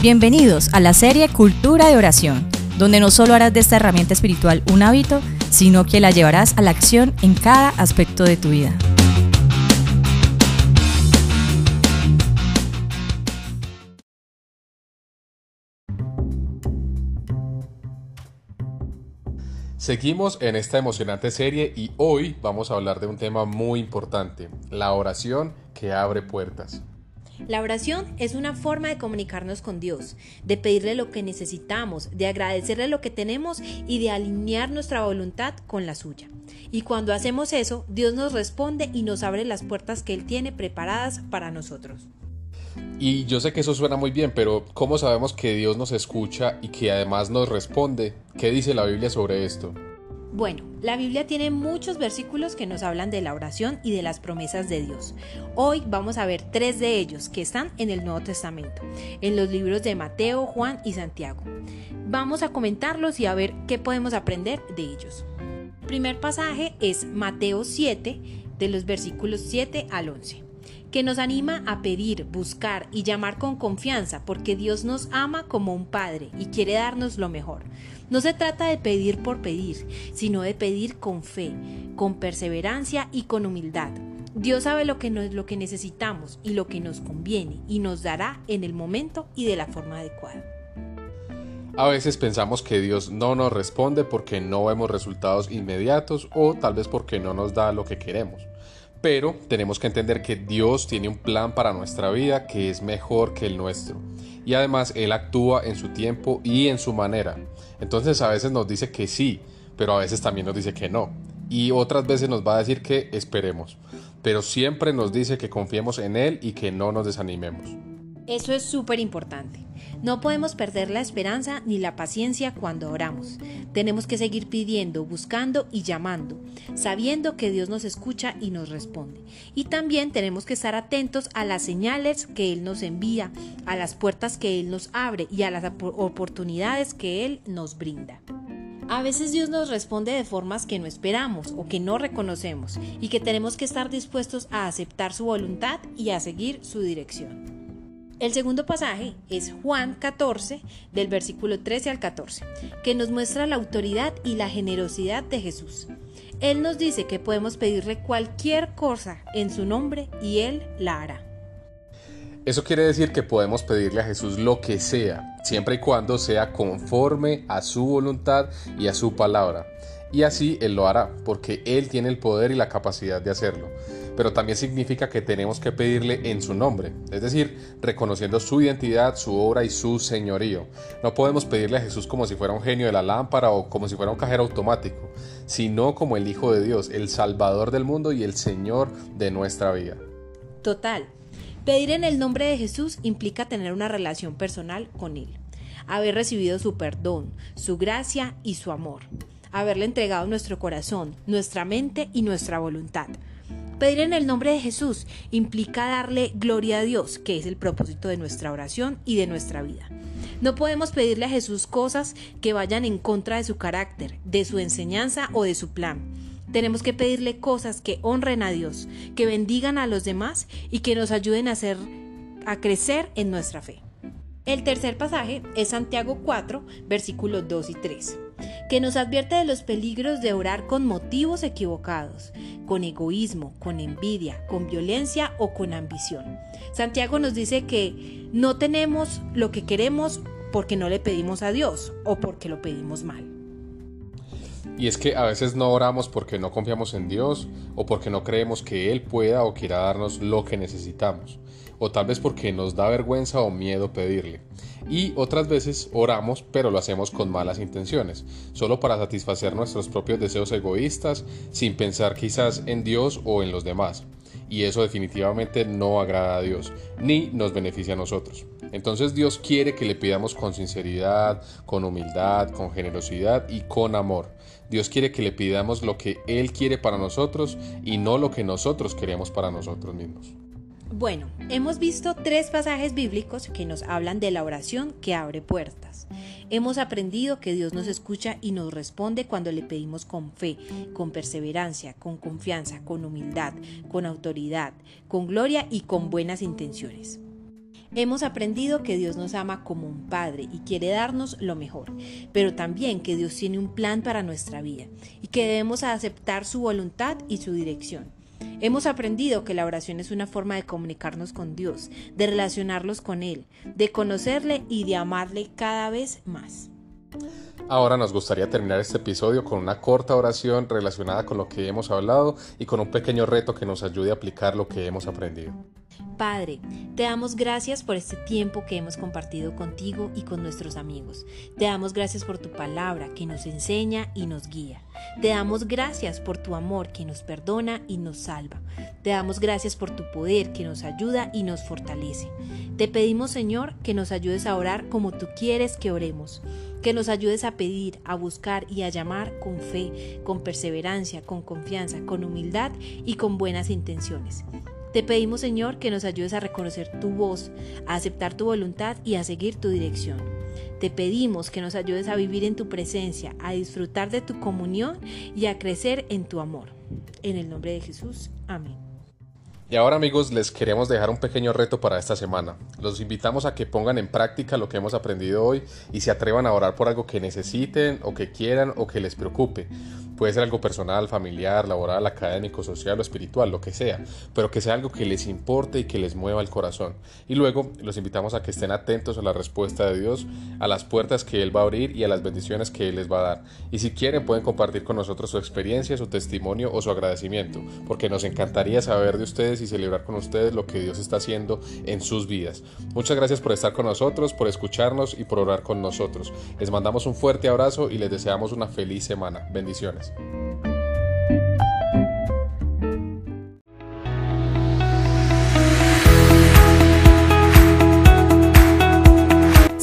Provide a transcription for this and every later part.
Bienvenidos a la serie Cultura de Oración, donde no solo harás de esta herramienta espiritual un hábito, sino que la llevarás a la acción en cada aspecto de tu vida. Seguimos en esta emocionante serie y hoy vamos a hablar de un tema muy importante, la oración que abre puertas. La oración es una forma de comunicarnos con Dios, de pedirle lo que necesitamos, de agradecerle lo que tenemos y de alinear nuestra voluntad con la suya. Y cuando hacemos eso, Dios nos responde y nos abre las puertas que Él tiene preparadas para nosotros. Y yo sé que eso suena muy bien, pero ¿cómo sabemos que Dios nos escucha y que además nos responde? ¿Qué dice la Biblia sobre esto? Bueno, la Biblia tiene muchos versículos que nos hablan de la oración y de las promesas de Dios. Hoy vamos a ver tres de ellos que están en el Nuevo Testamento, en los libros de Mateo, Juan y Santiago. Vamos a comentarlos y a ver qué podemos aprender de ellos. El primer pasaje es Mateo 7, de los versículos 7 al 11 que nos anima a pedir, buscar y llamar con confianza, porque Dios nos ama como un Padre y quiere darnos lo mejor. No se trata de pedir por pedir, sino de pedir con fe, con perseverancia y con humildad. Dios sabe lo que, lo que necesitamos y lo que nos conviene y nos dará en el momento y de la forma adecuada. A veces pensamos que Dios no nos responde porque no vemos resultados inmediatos o tal vez porque no nos da lo que queremos. Pero tenemos que entender que Dios tiene un plan para nuestra vida que es mejor que el nuestro. Y además Él actúa en su tiempo y en su manera. Entonces a veces nos dice que sí, pero a veces también nos dice que no. Y otras veces nos va a decir que esperemos. Pero siempre nos dice que confiemos en Él y que no nos desanimemos. Eso es súper importante. No podemos perder la esperanza ni la paciencia cuando oramos. Tenemos que seguir pidiendo, buscando y llamando, sabiendo que Dios nos escucha y nos responde. Y también tenemos que estar atentos a las señales que Él nos envía, a las puertas que Él nos abre y a las oportunidades que Él nos brinda. A veces Dios nos responde de formas que no esperamos o que no reconocemos y que tenemos que estar dispuestos a aceptar su voluntad y a seguir su dirección. El segundo pasaje es Juan 14, del versículo 13 al 14, que nos muestra la autoridad y la generosidad de Jesús. Él nos dice que podemos pedirle cualquier cosa en su nombre y Él la hará. Eso quiere decir que podemos pedirle a Jesús lo que sea, siempre y cuando sea conforme a su voluntad y a su palabra. Y así Él lo hará, porque Él tiene el poder y la capacidad de hacerlo pero también significa que tenemos que pedirle en su nombre, es decir, reconociendo su identidad, su obra y su señorío. No podemos pedirle a Jesús como si fuera un genio de la lámpara o como si fuera un cajero automático, sino como el Hijo de Dios, el Salvador del mundo y el Señor de nuestra vida. Total. Pedir en el nombre de Jesús implica tener una relación personal con Él, haber recibido su perdón, su gracia y su amor, haberle entregado nuestro corazón, nuestra mente y nuestra voluntad Pedir en el nombre de Jesús implica darle gloria a Dios, que es el propósito de nuestra oración y de nuestra vida. No podemos pedirle a Jesús cosas que vayan en contra de su carácter, de su enseñanza o de su plan. Tenemos que pedirle cosas que honren a Dios, que bendigan a los demás y que nos ayuden a, hacer, a crecer en nuestra fe. El tercer pasaje es Santiago 4, versículos 2 y 3 que nos advierte de los peligros de orar con motivos equivocados, con egoísmo, con envidia, con violencia o con ambición. Santiago nos dice que no tenemos lo que queremos porque no le pedimos a Dios o porque lo pedimos mal. Y es que a veces no oramos porque no confiamos en Dios o porque no creemos que Él pueda o quiera darnos lo que necesitamos, o tal vez porque nos da vergüenza o miedo pedirle. Y otras veces oramos pero lo hacemos con malas intenciones, solo para satisfacer nuestros propios deseos egoístas sin pensar quizás en Dios o en los demás. Y eso definitivamente no agrada a Dios, ni nos beneficia a nosotros. Entonces Dios quiere que le pidamos con sinceridad, con humildad, con generosidad y con amor. Dios quiere que le pidamos lo que Él quiere para nosotros y no lo que nosotros queremos para nosotros mismos. Bueno, hemos visto tres pasajes bíblicos que nos hablan de la oración que abre puertas. Hemos aprendido que Dios nos escucha y nos responde cuando le pedimos con fe, con perseverancia, con confianza, con humildad, con autoridad, con gloria y con buenas intenciones. Hemos aprendido que Dios nos ama como un Padre y quiere darnos lo mejor, pero también que Dios tiene un plan para nuestra vida y que debemos aceptar su voluntad y su dirección. Hemos aprendido que la oración es una forma de comunicarnos con Dios, de relacionarlos con Él, de conocerle y de amarle cada vez más. Ahora nos gustaría terminar este episodio con una corta oración relacionada con lo que hemos hablado y con un pequeño reto que nos ayude a aplicar lo que hemos aprendido. Padre, te damos gracias por este tiempo que hemos compartido contigo y con nuestros amigos. Te damos gracias por tu palabra que nos enseña y nos guía. Te damos gracias por tu amor que nos perdona y nos salva. Te damos gracias por tu poder que nos ayuda y nos fortalece. Te pedimos, Señor, que nos ayudes a orar como tú quieres que oremos. Que nos ayudes a pedir, a buscar y a llamar con fe, con perseverancia, con confianza, con humildad y con buenas intenciones. Te pedimos, Señor, que nos ayudes a reconocer tu voz, a aceptar tu voluntad y a seguir tu dirección. Te pedimos que nos ayudes a vivir en tu presencia, a disfrutar de tu comunión y a crecer en tu amor. En el nombre de Jesús. Amén. Y ahora amigos les queremos dejar un pequeño reto para esta semana. Los invitamos a que pongan en práctica lo que hemos aprendido hoy y se atrevan a orar por algo que necesiten o que quieran o que les preocupe. Puede ser algo personal, familiar, laboral, académico, social o espiritual, lo que sea, pero que sea algo que les importe y que les mueva el corazón. Y luego los invitamos a que estén atentos a la respuesta de Dios, a las puertas que Él va a abrir y a las bendiciones que Él les va a dar. Y si quieren pueden compartir con nosotros su experiencia, su testimonio o su agradecimiento, porque nos encantaría saber de ustedes y celebrar con ustedes lo que Dios está haciendo en sus vidas. Muchas gracias por estar con nosotros, por escucharnos y por orar con nosotros. Les mandamos un fuerte abrazo y les deseamos una feliz semana. Bendiciones.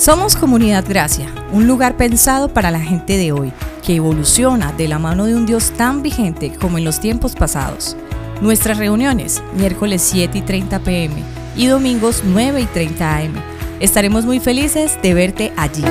Somos Comunidad Gracia, un lugar pensado para la gente de hoy, que evoluciona de la mano de un Dios tan vigente como en los tiempos pasados. Nuestras reuniones, miércoles 7 y 30 pm y domingos 9 y 30 am. Estaremos muy felices de verte allí.